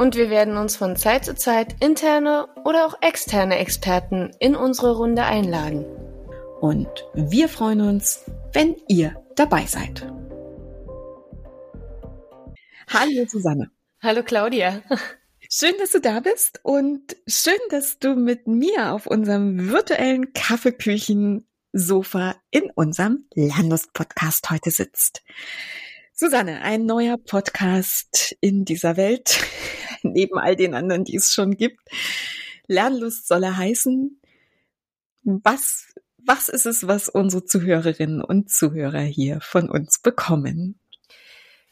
Und wir werden uns von Zeit zu Zeit interne oder auch externe Experten in unsere Runde einladen. Und wir freuen uns, wenn ihr dabei seid. Hallo Susanne. Hallo Claudia. Schön, dass du da bist und schön, dass du mit mir auf unserem virtuellen Kaffeeküchen-Sofa in unserem Lernlust-Podcast heute sitzt. Susanne, ein neuer Podcast in dieser Welt, neben all den anderen, die es schon gibt. Lernlust soll er heißen. Was, was ist es, was unsere Zuhörerinnen und Zuhörer hier von uns bekommen?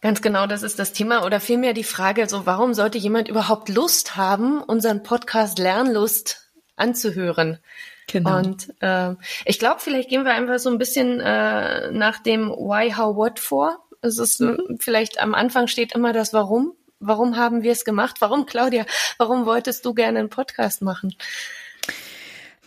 Ganz genau, das ist das Thema oder vielmehr die Frage, so warum sollte jemand überhaupt Lust haben, unseren Podcast Lernlust anzuhören? Genau. Und äh, ich glaube, vielleicht gehen wir einfach so ein bisschen äh, nach dem Why, How, What vor. Es ist mhm. vielleicht am Anfang steht immer das Warum. Warum haben wir es gemacht? Warum, Claudia? Warum wolltest du gerne einen Podcast machen?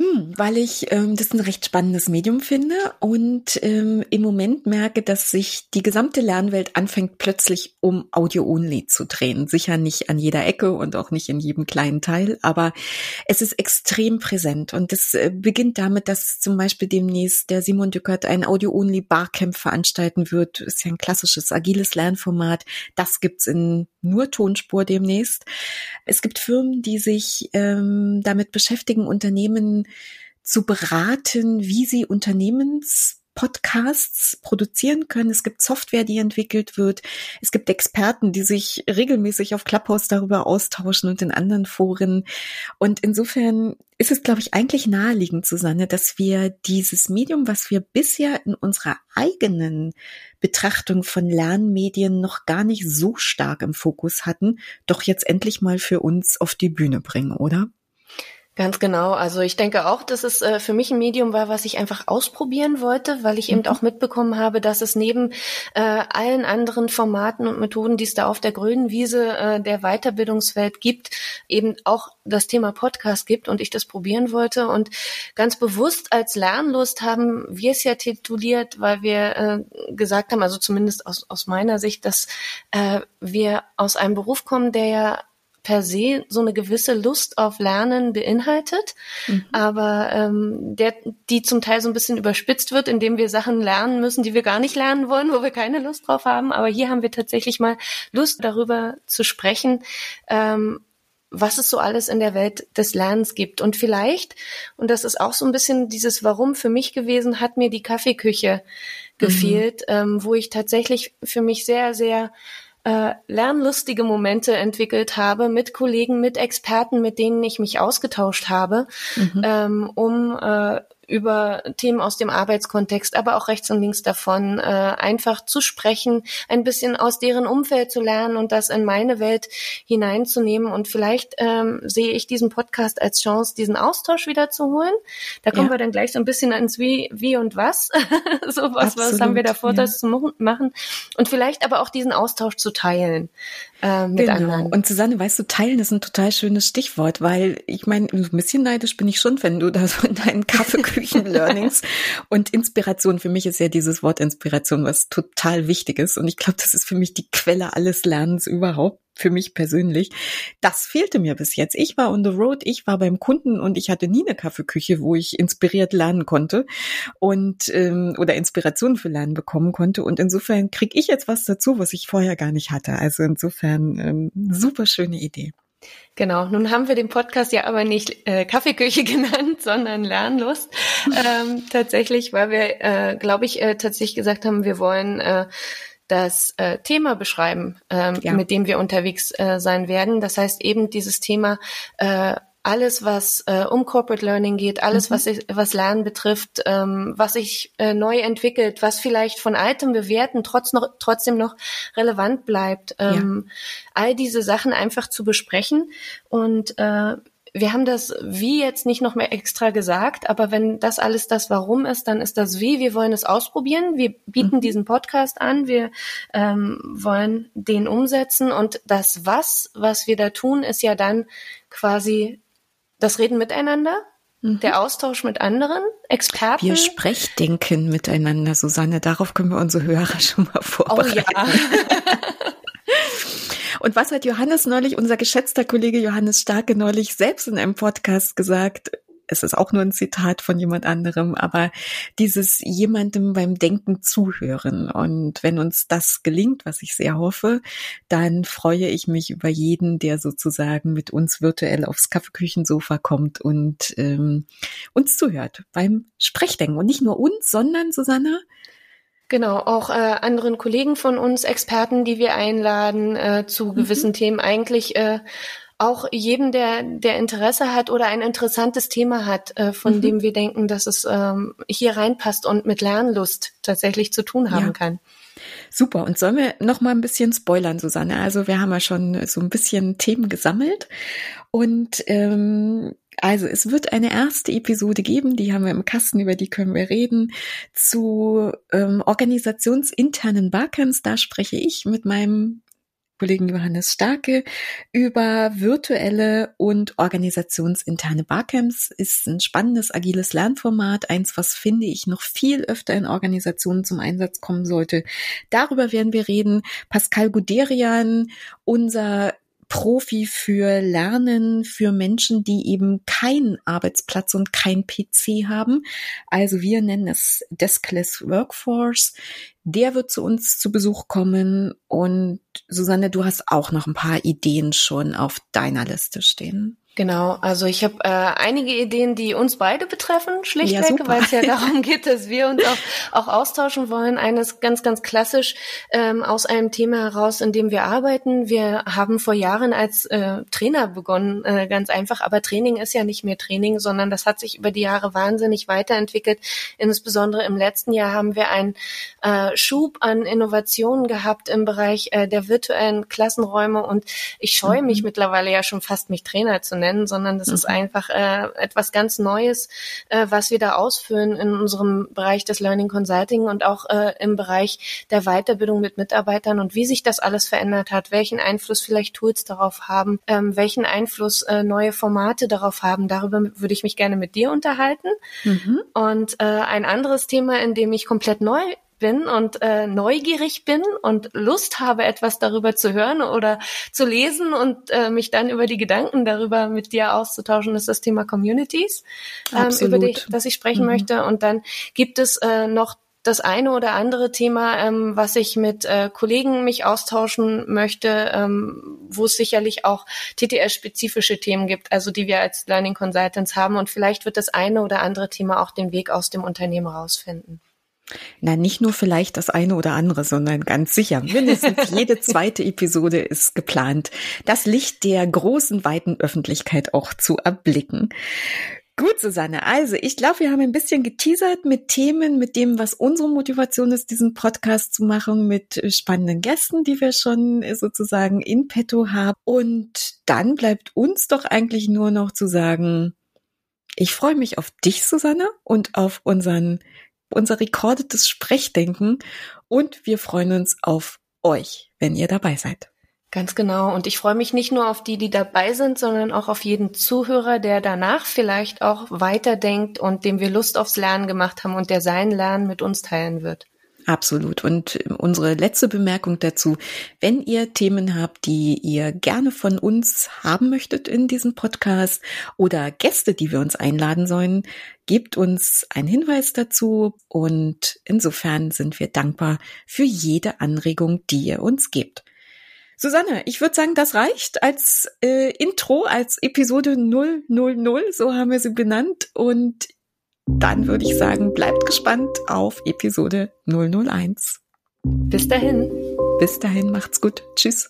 Hm, weil ich ähm, das ein recht spannendes Medium finde und ähm, im Moment merke, dass sich die gesamte Lernwelt anfängt plötzlich um Audio-Only zu drehen. Sicher nicht an jeder Ecke und auch nicht in jedem kleinen Teil, aber es ist extrem präsent und es äh, beginnt damit, dass zum Beispiel demnächst der Simon Dückert ein Audio-Only Barcamp veranstalten wird. Ist ja ein klassisches agiles Lernformat. Das gibt's in nur Tonspur demnächst. Es gibt Firmen, die sich ähm, damit beschäftigen, Unternehmen zu beraten, wie sie Unternehmens Podcasts produzieren können. Es gibt Software, die entwickelt wird. Es gibt Experten, die sich regelmäßig auf Clubhouse darüber austauschen und in anderen Foren. Und insofern ist es, glaube ich, eigentlich naheliegend, Susanne, dass wir dieses Medium, was wir bisher in unserer eigenen Betrachtung von Lernmedien noch gar nicht so stark im Fokus hatten, doch jetzt endlich mal für uns auf die Bühne bringen, oder? Ganz genau. Also ich denke auch, dass es äh, für mich ein Medium war, was ich einfach ausprobieren wollte, weil ich eben mhm. auch mitbekommen habe, dass es neben äh, allen anderen Formaten und Methoden, die es da auf der grünen Wiese äh, der Weiterbildungswelt gibt, eben auch das Thema Podcast gibt und ich das probieren wollte. Und ganz bewusst als Lernlust haben wir es ja tituliert, weil wir äh, gesagt haben, also zumindest aus, aus meiner Sicht, dass äh, wir aus einem Beruf kommen, der ja per se so eine gewisse Lust auf Lernen beinhaltet, mhm. aber ähm, der, die zum Teil so ein bisschen überspitzt wird, indem wir Sachen lernen müssen, die wir gar nicht lernen wollen, wo wir keine Lust drauf haben. Aber hier haben wir tatsächlich mal Lust darüber zu sprechen, ähm, was es so alles in der Welt des Lernens gibt. Und vielleicht, und das ist auch so ein bisschen dieses Warum für mich gewesen, hat mir die Kaffeeküche mhm. gefehlt, mhm. ähm, wo ich tatsächlich für mich sehr, sehr äh, lernlustige Momente entwickelt habe mit Kollegen, mit Experten, mit denen ich mich ausgetauscht habe, mhm. ähm, um äh, über Themen aus dem Arbeitskontext, aber auch rechts und links davon, äh, einfach zu sprechen, ein bisschen aus deren Umfeld zu lernen und das in meine Welt hineinzunehmen. Und vielleicht ähm, sehe ich diesen Podcast als Chance, diesen Austausch wieder zu holen. Da kommen ja. wir dann gleich so ein bisschen ins Wie, Wie und Was. so was, was haben wir davor, ja. das zu machen. Und vielleicht aber auch diesen Austausch zu teilen äh, mit genau. anderen. Und Susanne, weißt du, teilen ist ein total schönes Stichwort, weil ich meine, ein bisschen neidisch bin ich schon, wenn du da so in deinen Kaffeeküchen-Learnings und Inspiration, für mich ist ja dieses Wort Inspiration was total wichtiges und ich glaube, das ist für mich die Quelle alles Lernens überhaupt für mich persönlich. Das fehlte mir bis jetzt. Ich war on the road, ich war beim Kunden und ich hatte nie eine Kaffeeküche, wo ich inspiriert lernen konnte und ähm, oder Inspiration für Lernen bekommen konnte. Und insofern kriege ich jetzt was dazu, was ich vorher gar nicht hatte. Also insofern ähm, super schöne Idee. Genau, nun haben wir den Podcast ja aber nicht äh, Kaffeeküche genannt, sondern Lernlust. ähm, tatsächlich, weil wir, äh, glaube ich, äh, tatsächlich gesagt haben, wir wollen äh, das äh, Thema beschreiben, ähm, ja. mit dem wir unterwegs äh, sein werden. Das heißt eben dieses Thema äh, alles, was äh, um Corporate Learning geht, alles, mhm. was, ich, was Lernen betrifft, ähm, was sich äh, neu entwickelt, was vielleicht von altem Bewerten trotz noch, trotzdem noch relevant bleibt, ähm, ja. all diese Sachen einfach zu besprechen und äh, wir haben das Wie jetzt nicht noch mehr extra gesagt, aber wenn das alles das Warum ist, dann ist das Wie. Wir wollen es ausprobieren. Wir bieten mhm. diesen Podcast an. Wir ähm, wollen den umsetzen. Und das Was, was wir da tun, ist ja dann quasi das Reden miteinander, mhm. der Austausch mit anderen Experten. Wir Sprechdenken miteinander, Susanne. Darauf können wir unsere Hörer schon mal vorbereiten. Oh ja. Und was hat Johannes neulich, unser geschätzter Kollege Johannes Starke neulich selbst in einem Podcast gesagt? Es ist auch nur ein Zitat von jemand anderem, aber dieses jemandem beim Denken zuhören. Und wenn uns das gelingt, was ich sehr hoffe, dann freue ich mich über jeden, der sozusagen mit uns virtuell aufs Kaffeeküchensofa kommt und ähm, uns zuhört beim Sprechdenken. Und nicht nur uns, sondern Susanne, Genau, auch äh, anderen Kollegen von uns, Experten, die wir einladen äh, zu mhm. gewissen Themen, eigentlich äh, auch jedem, der, der Interesse hat oder ein interessantes Thema hat, äh, von mhm. dem wir denken, dass es ähm, hier reinpasst und mit Lernlust tatsächlich zu tun haben ja. kann. Super. Und sollen wir noch mal ein bisschen spoilern, Susanne? Also wir haben ja schon so ein bisschen Themen gesammelt und ähm, also es wird eine erste Episode geben, die haben wir im Kasten, über die können wir reden, zu ähm, organisationsinternen Barcamps. Da spreche ich mit meinem Kollegen Johannes Starke über virtuelle und organisationsinterne Barcamps. Ist ein spannendes, agiles Lernformat, eins, was finde ich noch viel öfter in Organisationen zum Einsatz kommen sollte. Darüber werden wir reden. Pascal Guderian, unser Profi für Lernen für Menschen, die eben keinen Arbeitsplatz und kein PC haben. Also wir nennen es Deskless Workforce. Der wird zu uns zu Besuch kommen und Susanne, du hast auch noch ein paar Ideen schon auf deiner Liste stehen. Genau, also ich habe äh, einige Ideen, die uns beide betreffen, schlichtweg, ja, weil es ja darum geht, dass wir uns auch, auch austauschen wollen. Eines ganz, ganz klassisch ähm, aus einem Thema heraus, in dem wir arbeiten. Wir haben vor Jahren als äh, Trainer begonnen, äh, ganz einfach, aber Training ist ja nicht mehr Training, sondern das hat sich über die Jahre wahnsinnig weiterentwickelt. Insbesondere im letzten Jahr haben wir einen äh, Schub an Innovationen gehabt im Bereich äh, der virtuellen Klassenräume und ich scheue mich mhm. mittlerweile ja schon fast, mich Trainer zu nennen, sondern das mhm. ist einfach äh, etwas ganz Neues, äh, was wir da ausführen in unserem Bereich des Learning Consulting und auch äh, im Bereich der Weiterbildung mit Mitarbeitern und wie sich das alles verändert hat, welchen Einfluss vielleicht Tools darauf haben, ähm, welchen Einfluss äh, neue Formate darauf haben. Darüber würde ich mich gerne mit dir unterhalten. Mhm. Und äh, ein anderes Thema, in dem ich komplett neu bin und äh, neugierig bin und Lust habe, etwas darüber zu hören oder zu lesen und äh, mich dann über die Gedanken darüber mit dir auszutauschen, ist das Thema Communities, ähm, über die, das ich sprechen mhm. möchte. Und dann gibt es äh, noch das eine oder andere Thema, ähm, was ich mit äh, Kollegen mich austauschen möchte, ähm, wo es sicherlich auch TTS-spezifische Themen gibt, also die wir als Learning Consultants haben. Und vielleicht wird das eine oder andere Thema auch den Weg aus dem Unternehmen rausfinden. Na, nicht nur vielleicht das eine oder andere, sondern ganz sicher. Mindestens jede zweite Episode ist geplant, das Licht der großen, weiten Öffentlichkeit auch zu erblicken. Gut, Susanne. Also, ich glaube, wir haben ein bisschen geteasert mit Themen, mit dem, was unsere Motivation ist, diesen Podcast zu machen, mit spannenden Gästen, die wir schon sozusagen in petto haben. Und dann bleibt uns doch eigentlich nur noch zu sagen, ich freue mich auf dich, Susanne, und auf unseren unser rekordetes Sprechdenken und wir freuen uns auf euch, wenn ihr dabei seid. Ganz genau. Und ich freue mich nicht nur auf die, die dabei sind, sondern auch auf jeden Zuhörer, der danach vielleicht auch weiterdenkt und dem wir Lust aufs Lernen gemacht haben und der sein Lernen mit uns teilen wird. Absolut. Und unsere letzte Bemerkung dazu, wenn ihr Themen habt, die ihr gerne von uns haben möchtet in diesem Podcast oder Gäste, die wir uns einladen sollen, gebt uns einen Hinweis dazu und insofern sind wir dankbar für jede Anregung, die ihr uns gebt. Susanne, ich würde sagen, das reicht als äh, Intro, als Episode 000, so haben wir sie benannt und dann würde ich sagen, bleibt gespannt auf Episode 001. Bis dahin. Bis dahin, macht's gut. Tschüss.